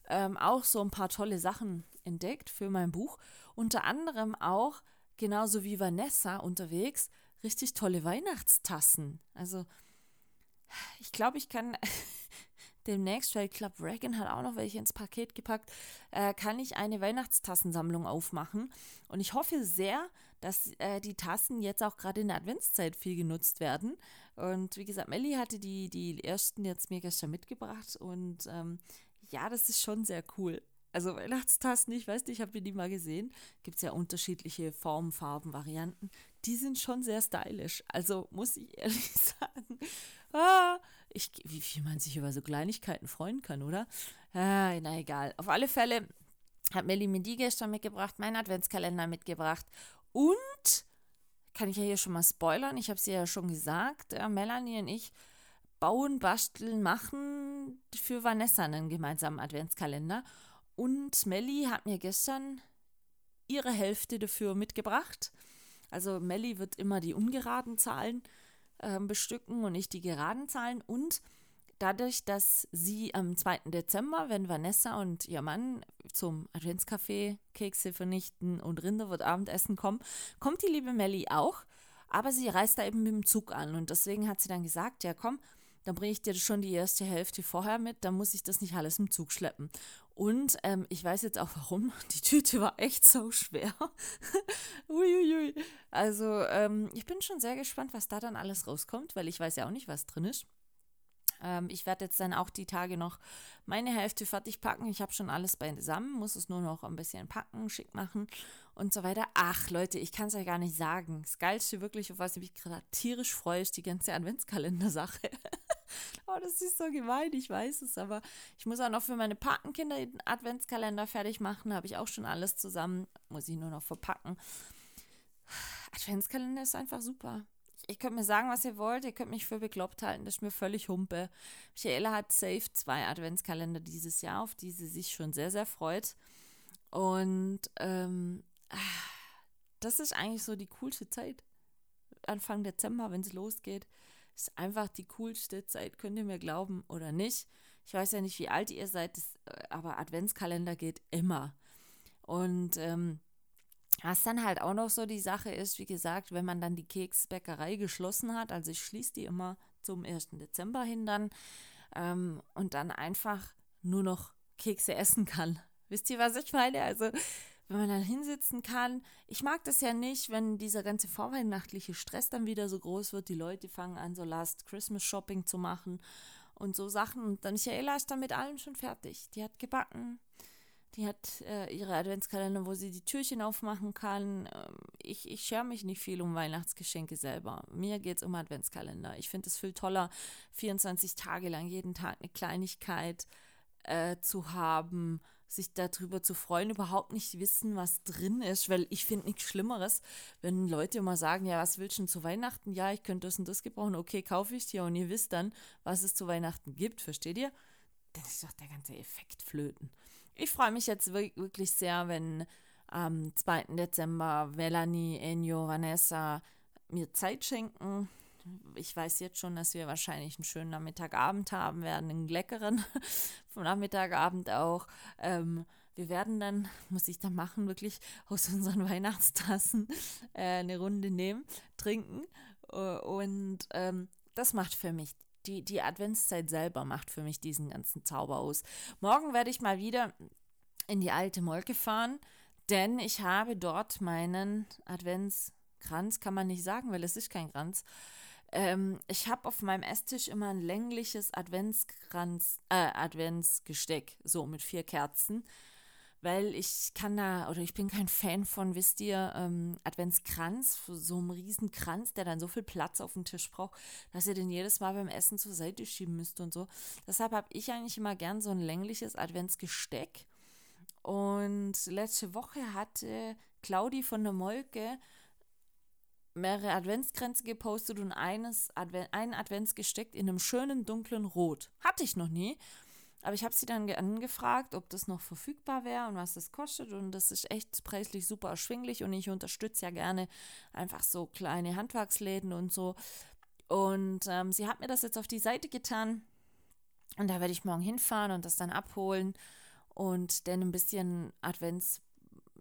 ähm, auch so ein paar tolle Sachen entdeckt für mein Buch. Unter anderem auch, genauso wie Vanessa unterwegs, richtig tolle Weihnachtstassen. Also, ich glaube, ich kann demnächst, weil Club Reagan hat auch noch welche ins Paket gepackt, äh, kann ich eine Weihnachtstassensammlung aufmachen. Und ich hoffe sehr, dass äh, die Tassen jetzt auch gerade in der Adventszeit viel genutzt werden. Und wie gesagt, Melli hatte die, die ersten jetzt mir gestern mitgebracht und ähm, ja, das ist schon sehr cool. Also Weihnachtstassen, ich weiß nicht, ich habe die mal gesehen. Gibt es ja unterschiedliche Formen, Farben, Varianten. Die sind schon sehr stylisch. Also muss ich ehrlich sagen. Ah, ich, wie viel man sich über so Kleinigkeiten freuen kann, oder? Ah, na egal. Auf alle Fälle hat Melly mir die gestern mitgebracht, meinen Adventskalender mitgebracht. Und kann ich ja hier schon mal spoilern, ich habe es ja schon gesagt, äh, Melanie und ich bauen, basteln, machen für Vanessa einen gemeinsamen Adventskalender. Und Melly hat mir gestern ihre Hälfte dafür mitgebracht. Also Melly wird immer die ungeraden Zahlen äh, bestücken und ich die geraden Zahlen. Und dadurch, dass sie am 2. Dezember, wenn Vanessa und ihr Mann zum Adventscafé Kekse vernichten und Rinder wird Abendessen kommen, kommt die liebe Melly auch. Aber sie reist da eben mit dem Zug an. Und deswegen hat sie dann gesagt, ja komm, dann bringe ich dir schon die erste Hälfte vorher mit, dann muss ich das nicht alles im Zug schleppen. Und ähm, ich weiß jetzt auch warum. Die Tüte war echt so schwer. Uiuiui. Also ähm, ich bin schon sehr gespannt, was da dann alles rauskommt, weil ich weiß ja auch nicht, was drin ist. Ähm, ich werde jetzt dann auch die Tage noch meine Hälfte fertig packen. Ich habe schon alles beisammen, muss es nur noch ein bisschen packen, schick machen und so weiter. Ach Leute, ich kann es euch gar nicht sagen. Das Geilste wirklich, auf was ich mich gerade tierisch freue, ist die ganze Adventskalender-Sache. oh, das ist so gemein, ich weiß es, aber ich muss auch noch für meine Patenkinder den Adventskalender fertig machen. Habe ich auch schon alles zusammen. Muss ich nur noch verpacken. Adventskalender ist einfach super. Ihr könnt mir sagen, was ihr wollt. Ihr könnt mich für bekloppt halten. Das ist mir völlig Humpe. Michaela hat safe zwei Adventskalender dieses Jahr, auf die sie sich schon sehr, sehr freut. Und ähm, ah, das ist eigentlich so die coolste Zeit. Anfang Dezember, wenn es losgeht ist einfach die coolste Zeit, könnt ihr mir glauben oder nicht. Ich weiß ja nicht, wie alt ihr seid, das, äh, aber Adventskalender geht immer. Und ähm, was dann halt auch noch so die Sache ist, wie gesagt, wenn man dann die Keksbäckerei geschlossen hat, also ich schließe die immer zum 1. Dezember hin dann ähm, und dann einfach nur noch Kekse essen kann. Wisst ihr, was ich meine? Also wenn man dann hinsitzen kann. Ich mag das ja nicht, wenn dieser ganze vorweihnachtliche Stress dann wieder so groß wird. Die Leute fangen an, so Last Christmas Shopping zu machen und so Sachen. Und dann Michaela ist dann mit allem schon fertig. Die hat gebacken. Die hat äh, ihre Adventskalender, wo sie die Türchen aufmachen kann. Ähm, ich, ich schere mich nicht viel um Weihnachtsgeschenke selber. Mir geht es um Adventskalender. Ich finde es viel toller, 24 Tage lang jeden Tag eine Kleinigkeit äh, zu haben sich darüber zu freuen, überhaupt nicht wissen, was drin ist, weil ich finde nichts Schlimmeres, wenn Leute immer sagen, ja, was willst du denn zu Weihnachten? Ja, ich könnte das und das gebrauchen, okay, kaufe ich dir und ihr wisst dann, was es zu Weihnachten gibt, versteht ihr? Dann ist doch der ganze Effekt flöten. Ich freue mich jetzt wirklich sehr, wenn am 2. Dezember Melanie, Enyo, Vanessa mir Zeit schenken, ich weiß jetzt schon, dass wir wahrscheinlich einen schönen Nachmittagabend haben werden, einen leckeren vom Nachmittagabend auch. Ähm, wir werden dann, muss ich dann machen, wirklich aus unseren Weihnachtstassen äh, eine Runde nehmen, trinken. Äh, und ähm, das macht für mich, die, die Adventszeit selber macht für mich diesen ganzen Zauber aus. Morgen werde ich mal wieder in die alte Molke fahren, denn ich habe dort meinen Adventskranz, kann man nicht sagen, weil es ist kein Kranz, ähm, ich habe auf meinem Esstisch immer ein längliches Adventskranz, äh, Adventsgesteck, so mit vier Kerzen. Weil ich kann da, oder ich bin kein Fan von, wisst ihr, ähm, Adventskranz, so einem riesen Kranz, der dann so viel Platz auf dem Tisch braucht, dass ihr den jedes Mal beim Essen zur Seite schieben müsst und so. Deshalb habe ich eigentlich immer gern so ein längliches Adventsgesteck. Und letzte Woche hatte Claudi von der Molke mehrere Adventskränze gepostet und eines Adven ein Adventsgesteck in einem schönen dunklen Rot. Hatte ich noch nie. Aber ich habe sie dann angefragt, ob das noch verfügbar wäre und was das kostet. Und das ist echt preislich super erschwinglich. Und ich unterstütze ja gerne einfach so kleine Handwerksläden und so. Und ähm, sie hat mir das jetzt auf die Seite getan. Und da werde ich morgen hinfahren und das dann abholen und dann ein bisschen Advents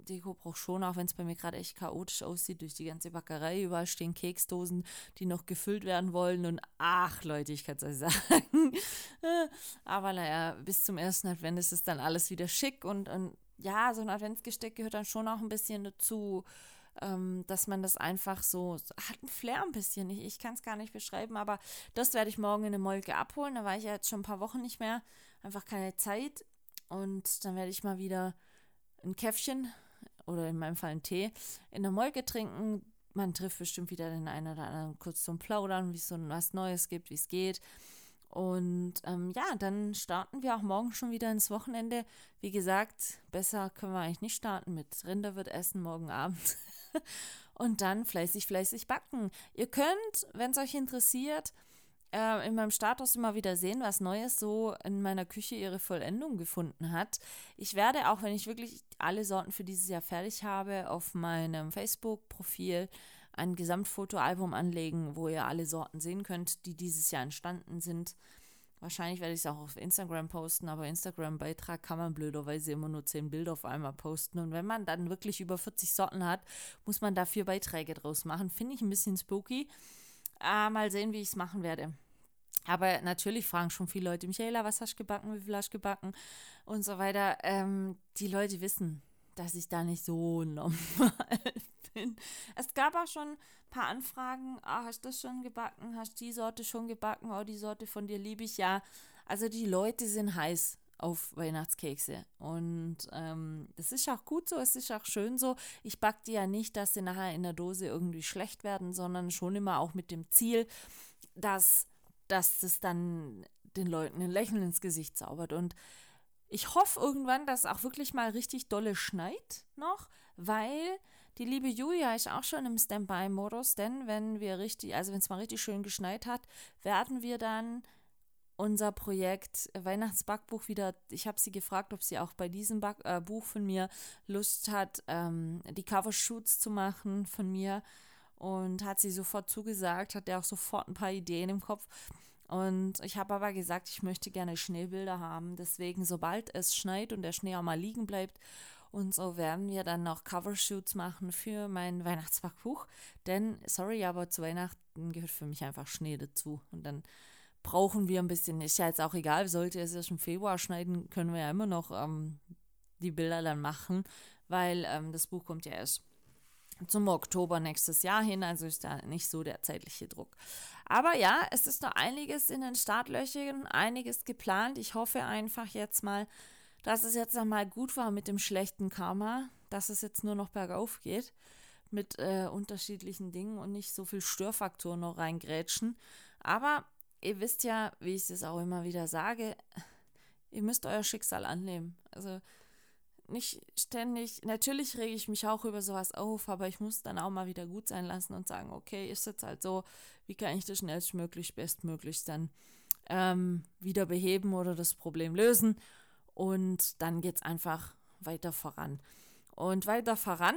Deko braucht schon, auch wenn es bei mir gerade echt chaotisch aussieht, durch die ganze Backerei. Überall stehen Keksdosen, die noch gefüllt werden wollen. Und ach, Leute, ich kann es euch sagen. Aber naja, bis zum ersten Advent ist es dann alles wieder schick. Und, und ja, so ein Adventsgesteck gehört dann schon auch ein bisschen dazu. Ähm, dass man das einfach so, hat ein Flair ein bisschen, ich, ich kann es gar nicht beschreiben, aber das werde ich morgen in der Molke abholen, da war ich ja jetzt schon ein paar Wochen nicht mehr, einfach keine Zeit Und dann werde ich mal wieder ein Käffchen oder in meinem Fall einen Tee in der Molke trinken. Man trifft bestimmt wieder den einen oder anderen kurz zum Plaudern, wie es so was Neues gibt, wie es geht. Und ähm, ja, dann starten wir auch morgen schon wieder ins Wochenende. Wie gesagt, besser können wir eigentlich nicht starten mit Rinder wird essen morgen Abend. und dann fleißig, fleißig backen. Ihr könnt, wenn es euch interessiert, äh, in meinem Status immer wieder sehen, was Neues so in meiner Küche ihre Vollendung gefunden hat. Ich werde, auch wenn ich wirklich alle Sorten für dieses Jahr fertig habe, auf meinem Facebook-Profil ein Gesamtfotoalbum anlegen, wo ihr alle Sorten sehen könnt, die dieses Jahr entstanden sind. Wahrscheinlich werde ich es auch auf Instagram posten, aber Instagram-Beitrag kann man blöderweise immer nur 10 Bilder auf einmal posten. Und wenn man dann wirklich über 40 Sorten hat, muss man dafür Beiträge draus machen. Finde ich ein bisschen spooky. Äh, mal sehen, wie ich es machen werde. Aber natürlich fragen schon viele Leute, Michaela, was hast du gebacken, wie viel hast du gebacken und so weiter. Ähm, die Leute wissen, dass ich da nicht so normal bin. Es gab auch schon ein paar Anfragen, ah, hast du das schon gebacken, hast du die Sorte schon gebacken, oh, die Sorte von dir liebe ich, ja. Also die Leute sind heiß auf Weihnachtskekse. Und ähm, das ist auch gut so, es ist auch schön so. Ich backe die ja nicht, dass sie nachher in der Dose irgendwie schlecht werden, sondern schon immer auch mit dem Ziel, dass, dass es dann den Leuten ein Lächeln ins Gesicht zaubert. Und ich hoffe irgendwann, dass auch wirklich mal richtig dolle schneit noch, weil die liebe Julia ist auch schon im Standby-Modus, denn wenn wir richtig, also wenn es mal richtig schön geschneit hat, werden wir dann unser Projekt Weihnachtsbackbuch wieder, ich habe sie gefragt, ob sie auch bei diesem Back, äh, Buch von mir Lust hat, ähm, die Covershoots zu machen von mir. Und hat sie sofort zugesagt, hat er auch sofort ein paar Ideen im Kopf. Und ich habe aber gesagt, ich möchte gerne Schneebilder haben. Deswegen, sobald es schneit und der Schnee auch mal liegen bleibt, und so werden wir dann noch Covershoots machen für mein Weihnachtsbackbuch. Denn, sorry, aber zu Weihnachten gehört für mich einfach Schnee dazu. Und dann brauchen wir ein bisschen. Ist ja jetzt auch egal, sollte es erst im Februar schneiden, können wir ja immer noch ähm, die Bilder dann machen, weil ähm, das Buch kommt ja erst zum Oktober nächstes Jahr hin, also ist da nicht so der zeitliche Druck. Aber ja, es ist noch einiges in den Startlöchern, einiges geplant. Ich hoffe einfach jetzt mal, dass es jetzt einmal gut war mit dem schlechten Karma, dass es jetzt nur noch bergauf geht mit äh, unterschiedlichen Dingen und nicht so viel Störfaktoren noch reingrätschen. Aber ihr wisst ja, wie ich es auch immer wieder sage, ihr müsst euer Schicksal annehmen. Also nicht ständig, natürlich rege ich mich auch über sowas auf, aber ich muss dann auch mal wieder gut sein lassen und sagen, okay, ist jetzt halt so, wie kann ich das schnellstmöglich, bestmöglich dann ähm, wieder beheben oder das Problem lösen. Und dann geht es einfach weiter voran. Und weiter voran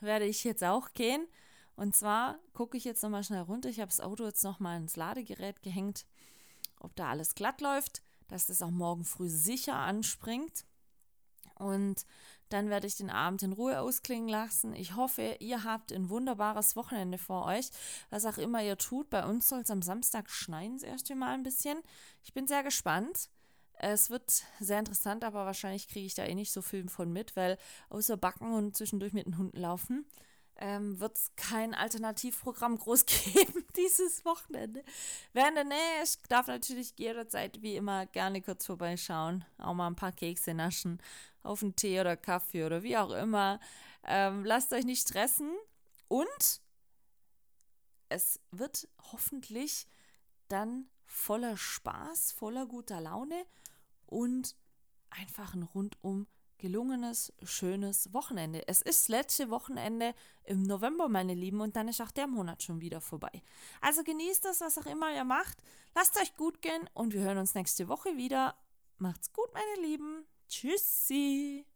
werde ich jetzt auch gehen. Und zwar gucke ich jetzt nochmal schnell runter. Ich habe das Auto jetzt nochmal ins Ladegerät gehängt, ob da alles glatt läuft, dass das auch morgen früh sicher anspringt. Und dann werde ich den Abend in Ruhe ausklingen lassen. Ich hoffe, ihr habt ein wunderbares Wochenende vor euch. Was auch immer ihr tut. Bei uns soll es am Samstag schneien, das erste Mal ein bisschen. Ich bin sehr gespannt. Es wird sehr interessant, aber wahrscheinlich kriege ich da eh nicht so viel von mit, weil außer Backen und zwischendurch mit den Hunden laufen, ähm, wird es kein Alternativprogramm groß geben dieses Wochenende. In der Nähe ist, darf natürlich jederzeit wie immer gerne kurz vorbeischauen, auch mal ein paar Kekse naschen, auf einen Tee oder Kaffee oder wie auch immer. Ähm, lasst euch nicht stressen und es wird hoffentlich dann voller Spaß, voller guter Laune und einfach ein rundum gelungenes, schönes Wochenende. Es ist das letzte Wochenende im November, meine Lieben, und dann ist auch der Monat schon wieder vorbei. Also genießt das, was auch immer ihr macht. Lasst euch gut gehen und wir hören uns nächste Woche wieder. Macht's gut, meine Lieben. Tschüssi.